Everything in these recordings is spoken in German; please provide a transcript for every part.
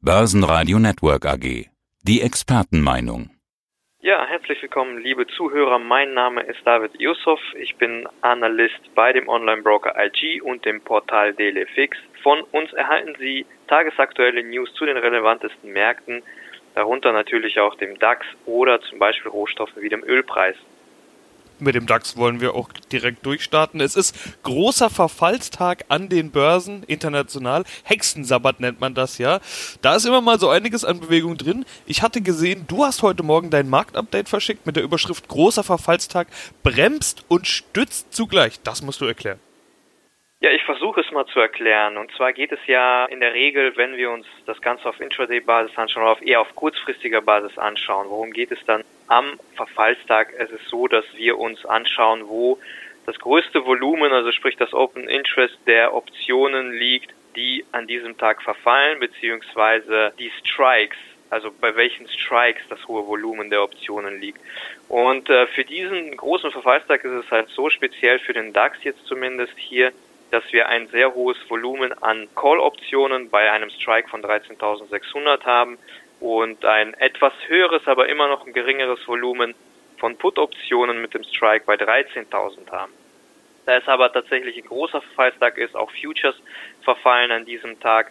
Börsenradio Network AG. Die Expertenmeinung. Ja, herzlich willkommen, liebe Zuhörer. Mein Name ist David Yusuf. Ich bin Analyst bei dem Online-Broker IG und dem Portal DailyFix. Von uns erhalten Sie tagesaktuelle News zu den relevantesten Märkten, darunter natürlich auch dem DAX oder zum Beispiel Rohstoffe wie dem Ölpreis. Mit dem DAX wollen wir auch direkt durchstarten. Es ist großer Verfallstag an den Börsen international. Hexensabbat nennt man das ja. Da ist immer mal so einiges an Bewegung drin. Ich hatte gesehen, du hast heute Morgen dein Marktupdate verschickt mit der Überschrift Großer Verfallstag bremst und stützt zugleich. Das musst du erklären. Ja, ich versuche es mal zu erklären. Und zwar geht es ja in der Regel, wenn wir uns das Ganze auf Intraday-Basis anschauen oder auf eher auf kurzfristiger Basis anschauen. Worum geht es dann am Verfallstag? Es ist so, dass wir uns anschauen, wo das größte Volumen, also sprich das Open Interest der Optionen liegt, die an diesem Tag verfallen, beziehungsweise die Strikes, also bei welchen Strikes das hohe Volumen der Optionen liegt. Und äh, für diesen großen Verfallstag ist es halt so speziell für den DAX jetzt zumindest hier, dass wir ein sehr hohes Volumen an Call-Optionen bei einem Strike von 13.600 haben und ein etwas höheres, aber immer noch ein geringeres Volumen von Put-Optionen mit dem Strike bei 13.000 haben. Da es aber tatsächlich ein großer Verfallstag ist, auch Futures verfallen an diesem Tag,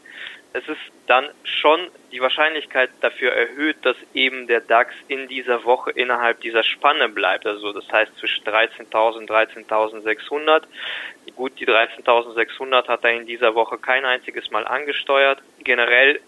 es ist dann schon die Wahrscheinlichkeit dafür erhöht, dass eben der DAX in dieser Woche innerhalb dieser Spanne bleibt. Also das heißt zwischen 13.000 und 13.600. Gut, die 13.600 hat er in dieser Woche kein einziges Mal angesteuert. Generell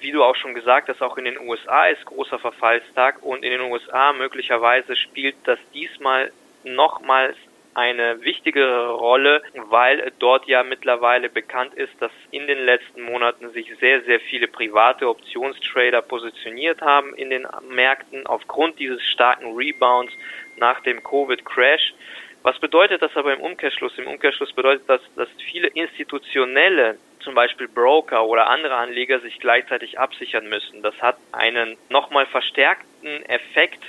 wie du auch schon gesagt hast, auch in den USA ist großer Verfallstag und in den USA möglicherweise spielt das diesmal nochmals eine wichtigere Rolle, weil dort ja mittlerweile bekannt ist, dass in den letzten Monaten sich sehr, sehr viele private Optionstrader positioniert haben in den Märkten aufgrund dieses starken Rebounds nach dem Covid-Crash. Was bedeutet das aber im Umkehrschluss? Im Umkehrschluss bedeutet das, dass viele institutionelle zum Beispiel Broker oder andere Anleger sich gleichzeitig absichern müssen. Das hat einen nochmal verstärkten Effekt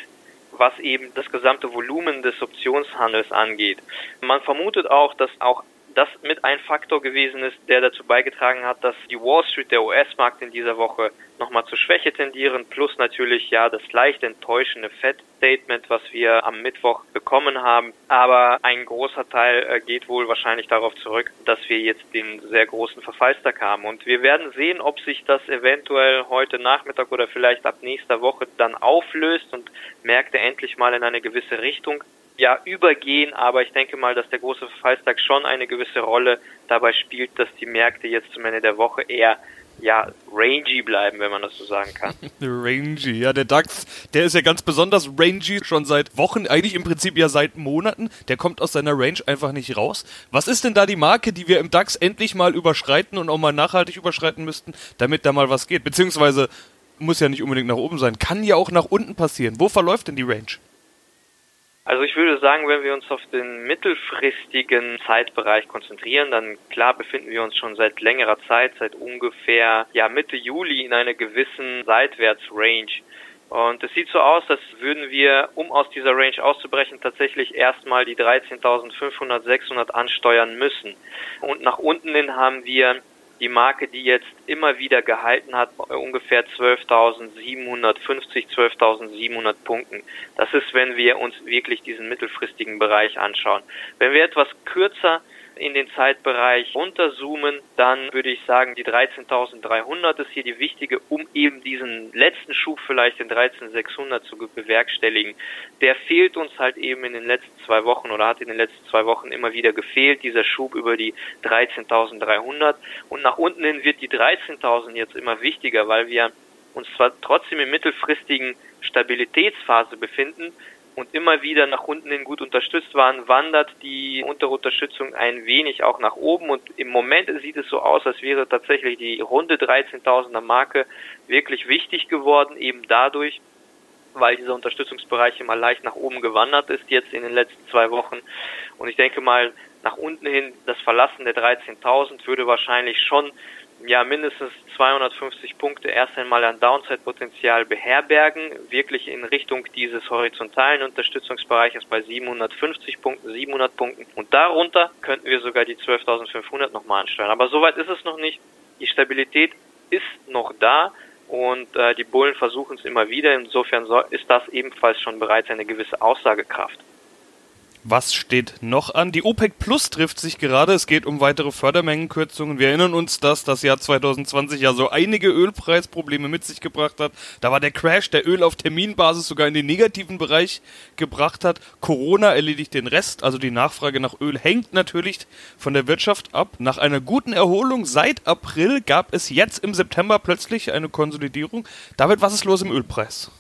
was eben das gesamte Volumen des Optionshandels angeht. Man vermutet auch, dass auch das mit ein Faktor gewesen ist, der dazu beigetragen hat, dass die Wall Street, der US-Markt in dieser Woche nochmal zur Schwäche tendieren, plus natürlich ja das leicht enttäuschende Fed-Statement, was wir am Mittwoch bekommen haben. Aber ein großer Teil äh, geht wohl wahrscheinlich darauf zurück, dass wir jetzt den sehr großen Verfallstag haben. Und wir werden sehen, ob sich das eventuell heute Nachmittag oder vielleicht ab nächster Woche dann auflöst und Märkte endlich mal in eine gewisse Richtung ja, übergehen, aber ich denke mal, dass der große Verfallstag schon eine gewisse Rolle dabei spielt, dass die Märkte jetzt zum Ende der Woche eher ja, rangy bleiben, wenn man das so sagen kann. rangy, ja, der DAX, der ist ja ganz besonders rangy schon seit Wochen, eigentlich im Prinzip ja seit Monaten. Der kommt aus seiner Range einfach nicht raus. Was ist denn da die Marke, die wir im DAX endlich mal überschreiten und auch mal nachhaltig überschreiten müssten, damit da mal was geht? Beziehungsweise muss ja nicht unbedingt nach oben sein, kann ja auch nach unten passieren. Wo verläuft denn die Range? Also ich würde sagen, wenn wir uns auf den mittelfristigen Zeitbereich konzentrieren, dann klar befinden wir uns schon seit längerer Zeit, seit ungefähr ja Mitte Juli in einer gewissen Seitwärtsrange. Und es sieht so aus, als würden wir, um aus dieser Range auszubrechen, tatsächlich erstmal die 13.500, 600 ansteuern müssen. Und nach unten hin haben wir die Marke, die jetzt immer wieder gehalten hat, ungefähr 12.750, 12.700 Punkten. Das ist, wenn wir uns wirklich diesen mittelfristigen Bereich anschauen. Wenn wir etwas kürzer in den Zeitbereich runterzoomen, dann würde ich sagen, die 13.300 ist hier die wichtige, um eben diesen letzten Schub vielleicht den 13.600 zu bewerkstelligen. Der fehlt uns halt eben in den letzten zwei Wochen oder hat in den letzten zwei Wochen immer wieder gefehlt, dieser Schub über die 13.300 und nach unten hin wird die 13.000 jetzt immer wichtiger, weil wir uns zwar trotzdem im mittelfristigen Stabilitätsphase befinden, und immer wieder nach unten hin gut unterstützt waren, wandert die untere Unterstützung ein wenig auch nach oben. Und im Moment sieht es so aus, als wäre tatsächlich die runde 13.000er Marke wirklich wichtig geworden, eben dadurch, weil dieser Unterstützungsbereich immer leicht nach oben gewandert ist jetzt in den letzten zwei Wochen. Und ich denke mal, nach unten hin das Verlassen der 13.000 würde wahrscheinlich schon ja mindestens 250 Punkte erst einmal an Downside-Potenzial beherbergen, wirklich in Richtung dieses horizontalen Unterstützungsbereiches bei 750 Punkten, 700 Punkten und darunter könnten wir sogar die 12.500 nochmal ansteuern. Aber soweit ist es noch nicht. Die Stabilität ist noch da und äh, die Bullen versuchen es immer wieder. Insofern ist das ebenfalls schon bereits eine gewisse Aussagekraft. Was steht noch an? Die OPEC Plus trifft sich gerade. Es geht um weitere Fördermengenkürzungen. Wir erinnern uns, dass das Jahr 2020 ja so einige Ölpreisprobleme mit sich gebracht hat. Da war der Crash, der Öl auf Terminbasis sogar in den negativen Bereich gebracht hat. Corona erledigt den Rest. Also die Nachfrage nach Öl hängt natürlich von der Wirtschaft ab. Nach einer guten Erholung seit April gab es jetzt im September plötzlich eine Konsolidierung. David, was ist los im Ölpreis?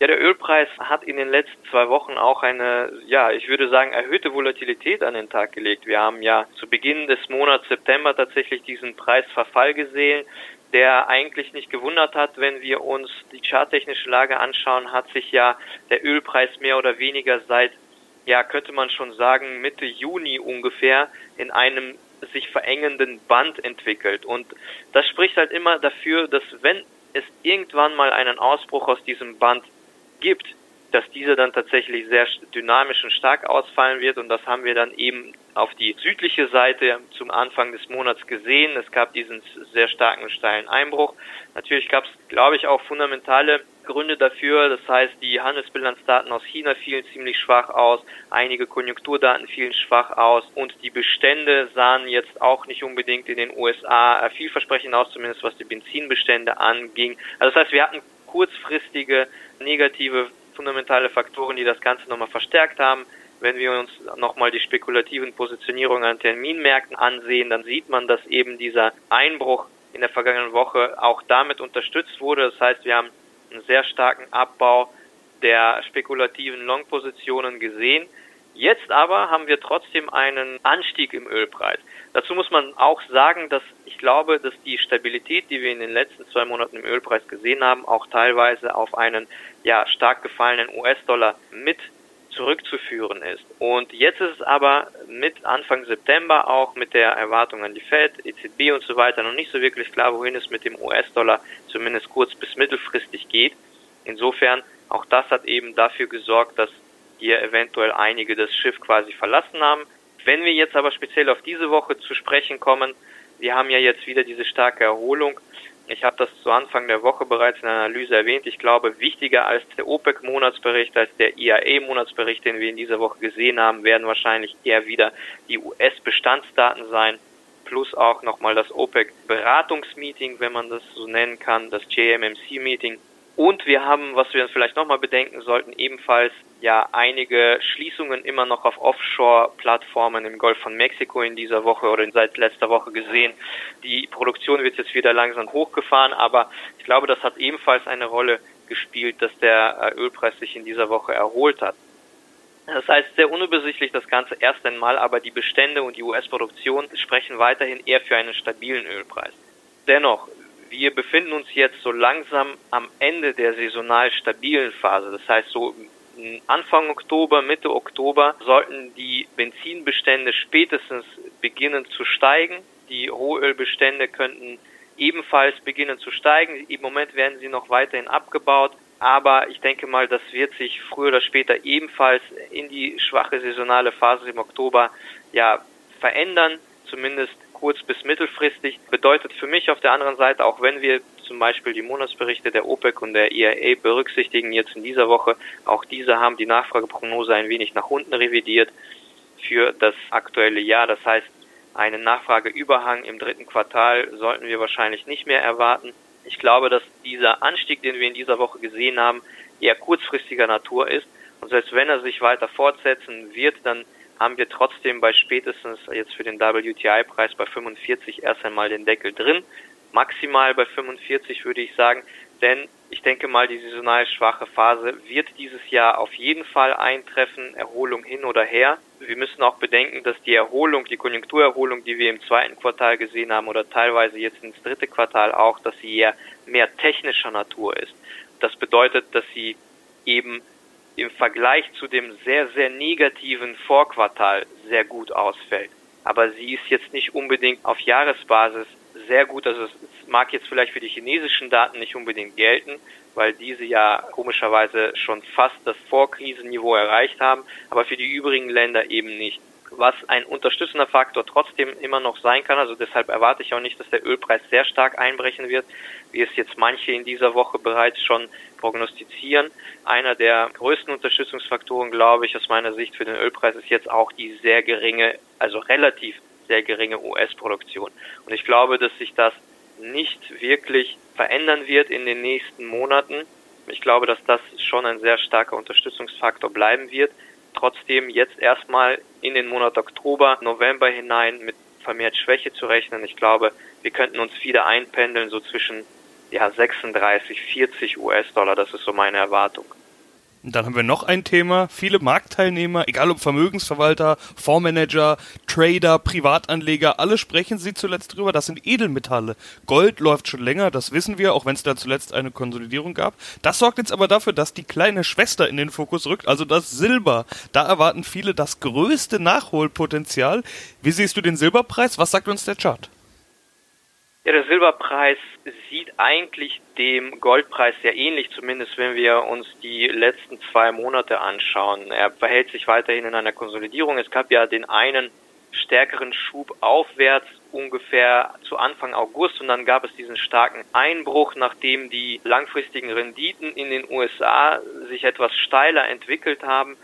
Ja, der Ölpreis hat in den letzten zwei Wochen auch eine, ja, ich würde sagen, erhöhte Volatilität an den Tag gelegt. Wir haben ja zu Beginn des Monats September tatsächlich diesen Preisverfall gesehen, der eigentlich nicht gewundert hat, wenn wir uns die charttechnische Lage anschauen, hat sich ja der Ölpreis mehr oder weniger seit, ja, könnte man schon sagen, Mitte Juni ungefähr in einem sich verengenden Band entwickelt. Und das spricht halt immer dafür, dass wenn es irgendwann mal einen Ausbruch aus diesem Band gibt, dass diese dann tatsächlich sehr dynamisch und stark ausfallen wird und das haben wir dann eben auf die südliche Seite zum Anfang des Monats gesehen. Es gab diesen sehr starken steilen Einbruch. Natürlich gab es, glaube ich, auch fundamentale Gründe dafür. Das heißt, die Handelsbilanzdaten aus China fielen ziemlich schwach aus, einige Konjunkturdaten fielen schwach aus und die Bestände sahen jetzt auch nicht unbedingt in den USA vielversprechend aus, zumindest was die Benzinbestände anging. Also das heißt, wir hatten kurzfristige negative fundamentale Faktoren, die das Ganze nochmal verstärkt haben. Wenn wir uns nochmal die spekulativen Positionierungen an Terminmärkten ansehen, dann sieht man, dass eben dieser Einbruch in der vergangenen Woche auch damit unterstützt wurde. Das heißt, wir haben einen sehr starken Abbau der spekulativen Long-Positionen gesehen. Jetzt aber haben wir trotzdem einen Anstieg im Ölpreis. Dazu muss man auch sagen, dass ich glaube, dass die Stabilität, die wir in den letzten zwei Monaten im Ölpreis gesehen haben, auch teilweise auf einen ja stark gefallenen US-Dollar mit zurückzuführen ist. Und jetzt ist es aber mit Anfang September auch mit der Erwartung an die Fed, EZB und so weiter noch nicht so wirklich klar, wohin es mit dem US-Dollar zumindest kurz bis mittelfristig geht. Insofern auch das hat eben dafür gesorgt, dass hier eventuell einige das Schiff quasi verlassen haben. Wenn wir jetzt aber speziell auf diese Woche zu sprechen kommen, wir haben ja jetzt wieder diese starke Erholung. Ich habe das zu Anfang der Woche bereits in der Analyse erwähnt. Ich glaube, wichtiger als der OPEC-Monatsbericht, als der IAE-Monatsbericht, den wir in dieser Woche gesehen haben, werden wahrscheinlich eher wieder die US-Bestandsdaten sein, plus auch nochmal das OPEC-Beratungsmeeting, wenn man das so nennen kann, das JMMC-Meeting. Und wir haben, was wir vielleicht nochmal bedenken sollten, ebenfalls ja einige Schließungen immer noch auf Offshore-Plattformen im Golf von Mexiko in dieser Woche oder seit letzter Woche gesehen. Die Produktion wird jetzt wieder langsam hochgefahren, aber ich glaube, das hat ebenfalls eine Rolle gespielt, dass der äh, Ölpreis sich in dieser Woche erholt hat. Das heißt, sehr unübersichtlich das Ganze erst einmal, aber die Bestände und die US-Produktion sprechen weiterhin eher für einen stabilen Ölpreis. Dennoch, wir befinden uns jetzt so langsam am Ende der saisonal stabilen Phase. Das heißt, so Anfang Oktober, Mitte Oktober sollten die Benzinbestände spätestens beginnen zu steigen. Die Rohölbestände könnten ebenfalls beginnen zu steigen. Im Moment werden sie noch weiterhin abgebaut. Aber ich denke mal, das wird sich früher oder später ebenfalls in die schwache saisonale Phase im Oktober ja verändern. Zumindest kurz- bis mittelfristig. Bedeutet für mich auf der anderen Seite, auch wenn wir zum Beispiel die Monatsberichte der OPEC und der IAA berücksichtigen jetzt in dieser Woche, auch diese haben die Nachfrageprognose ein wenig nach unten revidiert für das aktuelle Jahr. Das heißt, einen Nachfrageüberhang im dritten Quartal sollten wir wahrscheinlich nicht mehr erwarten. Ich glaube, dass dieser Anstieg, den wir in dieser Woche gesehen haben, eher kurzfristiger Natur ist. Und selbst wenn er sich weiter fortsetzen wird, dann haben wir trotzdem bei spätestens jetzt für den WTI-Preis bei 45 erst einmal den Deckel drin. Maximal bei 45 würde ich sagen, denn ich denke mal, die saisonal schwache Phase wird dieses Jahr auf jeden Fall eintreffen, Erholung hin oder her. Wir müssen auch bedenken, dass die Erholung, die Konjunkturerholung, die wir im zweiten Quartal gesehen haben oder teilweise jetzt ins dritte Quartal auch, dass sie eher mehr technischer Natur ist. Das bedeutet, dass sie eben im Vergleich zu dem sehr, sehr negativen Vorquartal sehr gut ausfällt. Aber sie ist jetzt nicht unbedingt auf Jahresbasis sehr gut. Also es mag jetzt vielleicht für die chinesischen Daten nicht unbedingt gelten, weil diese ja komischerweise schon fast das Vorkrisenniveau erreicht haben, aber für die übrigen Länder eben nicht. was ein unterstützender Faktor trotzdem immer noch sein kann. Also deshalb erwarte ich auch nicht, dass der Ölpreis sehr stark einbrechen wird, wie es jetzt manche in dieser Woche bereits schon prognostizieren. Einer der größten Unterstützungsfaktoren, glaube ich, aus meiner Sicht für den Ölpreis ist jetzt auch die sehr geringe, also relativ sehr geringe US-Produktion. Und ich glaube, dass sich das nicht wirklich verändern wird in den nächsten Monaten. Ich glaube, dass das schon ein sehr starker Unterstützungsfaktor bleiben wird. Trotzdem jetzt erstmal in den Monat Oktober, November hinein mit vermehrt Schwäche zu rechnen. Ich glaube, wir könnten uns wieder einpendeln, so zwischen ja, 36, 40 US-Dollar. Das ist so meine Erwartung. Und dann haben wir noch ein Thema. Viele Marktteilnehmer, egal ob Vermögensverwalter, Fondsmanager, Trader, Privatanleger, alle sprechen sie zuletzt drüber. Das sind Edelmetalle. Gold läuft schon länger, das wissen wir, auch wenn es da zuletzt eine Konsolidierung gab. Das sorgt jetzt aber dafür, dass die kleine Schwester in den Fokus rückt, also das Silber. Da erwarten viele das größte Nachholpotenzial. Wie siehst du den Silberpreis? Was sagt uns der Chart? Ja, der Silberpreis sieht eigentlich dem Goldpreis sehr ähnlich, zumindest wenn wir uns die letzten zwei Monate anschauen. Er verhält sich weiterhin in einer Konsolidierung. Es gab ja den einen stärkeren Schub aufwärts ungefähr zu Anfang August und dann gab es diesen starken Einbruch, nachdem die langfristigen Renditen in den USA sich etwas steiler entwickelt haben.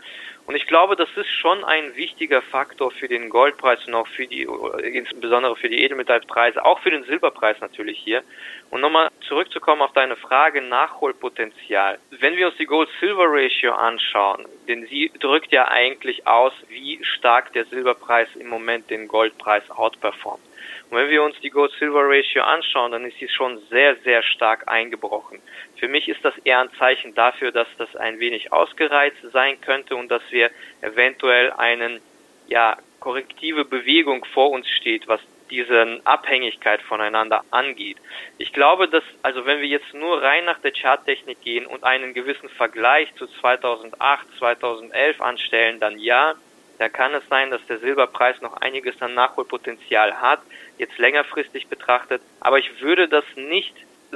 Und ich glaube, das ist schon ein wichtiger Faktor für den Goldpreis und auch für die, insbesondere für die Edelmetallpreise, auch für den Silberpreis natürlich hier. Und nochmal zurückzukommen auf deine Frage Nachholpotenzial. Wenn wir uns die Gold-Silver-Ratio anschauen, denn sie drückt ja eigentlich aus, wie stark der Silberpreis im Moment den Goldpreis outperformt. Und wenn wir uns die Gold-Silver-Ratio anschauen, dann ist sie schon sehr, sehr stark eingebrochen. Für mich ist das eher ein Zeichen dafür, dass das ein wenig ausgereizt sein könnte und dass wir eventuell einen, ja, korrektive Bewegung vor uns steht, was diese Abhängigkeit voneinander angeht. Ich glaube, dass, also wenn wir jetzt nur rein nach der Charttechnik gehen und einen gewissen Vergleich zu 2008, 2011 anstellen, dann ja, da kann es sein, dass der Silberpreis noch einiges an Nachholpotenzial hat, jetzt längerfristig betrachtet. Aber ich würde das nicht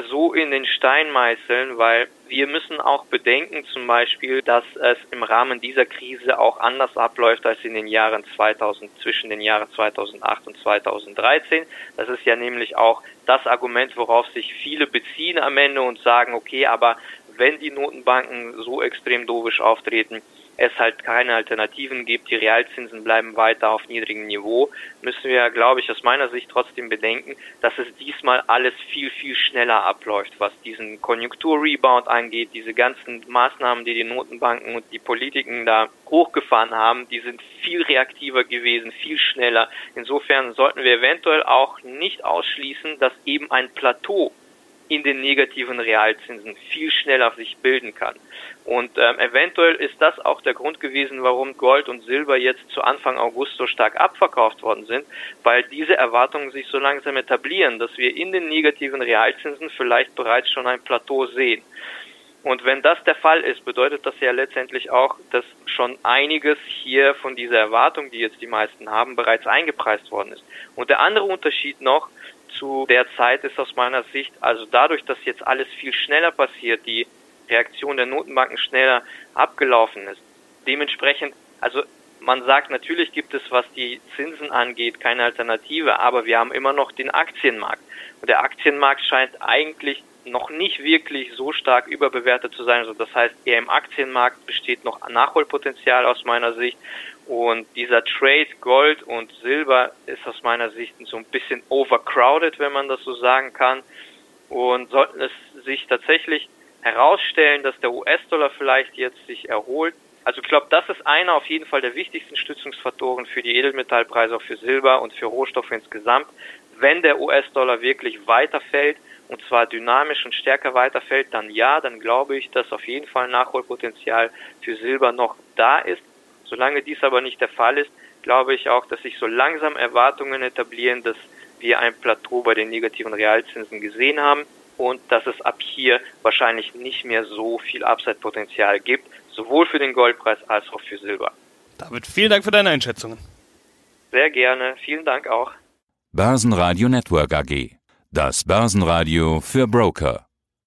so in den Stein meißeln, weil wir müssen auch bedenken zum Beispiel, dass es im Rahmen dieser Krise auch anders abläuft als in den Jahren 2000, zwischen den Jahren 2008 und 2013. Das ist ja nämlich auch das Argument, worauf sich viele beziehen am Ende und sagen, okay, aber wenn die Notenbanken so extrem dovisch auftreten, es halt keine Alternativen gibt, die Realzinsen bleiben weiter auf niedrigem Niveau, müssen wir, glaube ich, aus meiner Sicht trotzdem bedenken, dass es diesmal alles viel, viel schneller abläuft, was diesen Konjunkturrebound angeht. Diese ganzen Maßnahmen, die die Notenbanken und die Politiken da hochgefahren haben, die sind viel reaktiver gewesen, viel schneller. Insofern sollten wir eventuell auch nicht ausschließen, dass eben ein Plateau in den negativen Realzinsen viel schneller sich bilden kann. Und ähm, eventuell ist das auch der Grund gewesen, warum Gold und Silber jetzt zu Anfang August so stark abverkauft worden sind, weil diese Erwartungen sich so langsam etablieren, dass wir in den negativen Realzinsen vielleicht bereits schon ein Plateau sehen. Und wenn das der Fall ist, bedeutet das ja letztendlich auch, dass schon einiges hier von dieser Erwartung, die jetzt die meisten haben, bereits eingepreist worden ist. Und der andere Unterschied noch zu der Zeit ist aus meiner Sicht, also dadurch, dass jetzt alles viel schneller passiert, die Reaktion der Notenbanken schneller abgelaufen ist. Dementsprechend, also man sagt, natürlich gibt es, was die Zinsen angeht, keine Alternative, aber wir haben immer noch den Aktienmarkt. Und der Aktienmarkt scheint eigentlich noch nicht wirklich so stark überbewertet zu sein. Also das heißt, eher im Aktienmarkt besteht noch Nachholpotenzial aus meiner Sicht. Und dieser Trade Gold und Silber ist aus meiner Sicht so ein bisschen overcrowded, wenn man das so sagen kann. Und sollten es sich tatsächlich herausstellen, dass der US-Dollar vielleicht jetzt sich erholt. Also ich glaube, das ist einer auf jeden Fall der wichtigsten Stützungsfaktoren für die Edelmetallpreise, auch für Silber und für Rohstoffe insgesamt. Wenn der US-Dollar wirklich weiterfällt, und zwar dynamisch und stärker weiterfällt, dann ja, dann glaube ich, dass auf jeden Fall Nachholpotenzial für Silber noch da ist. Solange dies aber nicht der Fall ist, glaube ich auch, dass sich so langsam Erwartungen etablieren, dass wir ein Plateau bei den negativen Realzinsen gesehen haben und dass es ab hier wahrscheinlich nicht mehr so viel Upside-Potenzial gibt, sowohl für den Goldpreis als auch für Silber. David, vielen Dank für deine Einschätzungen. Sehr gerne, vielen Dank auch. Börsenradio Network AG. Das Börsenradio für Broker.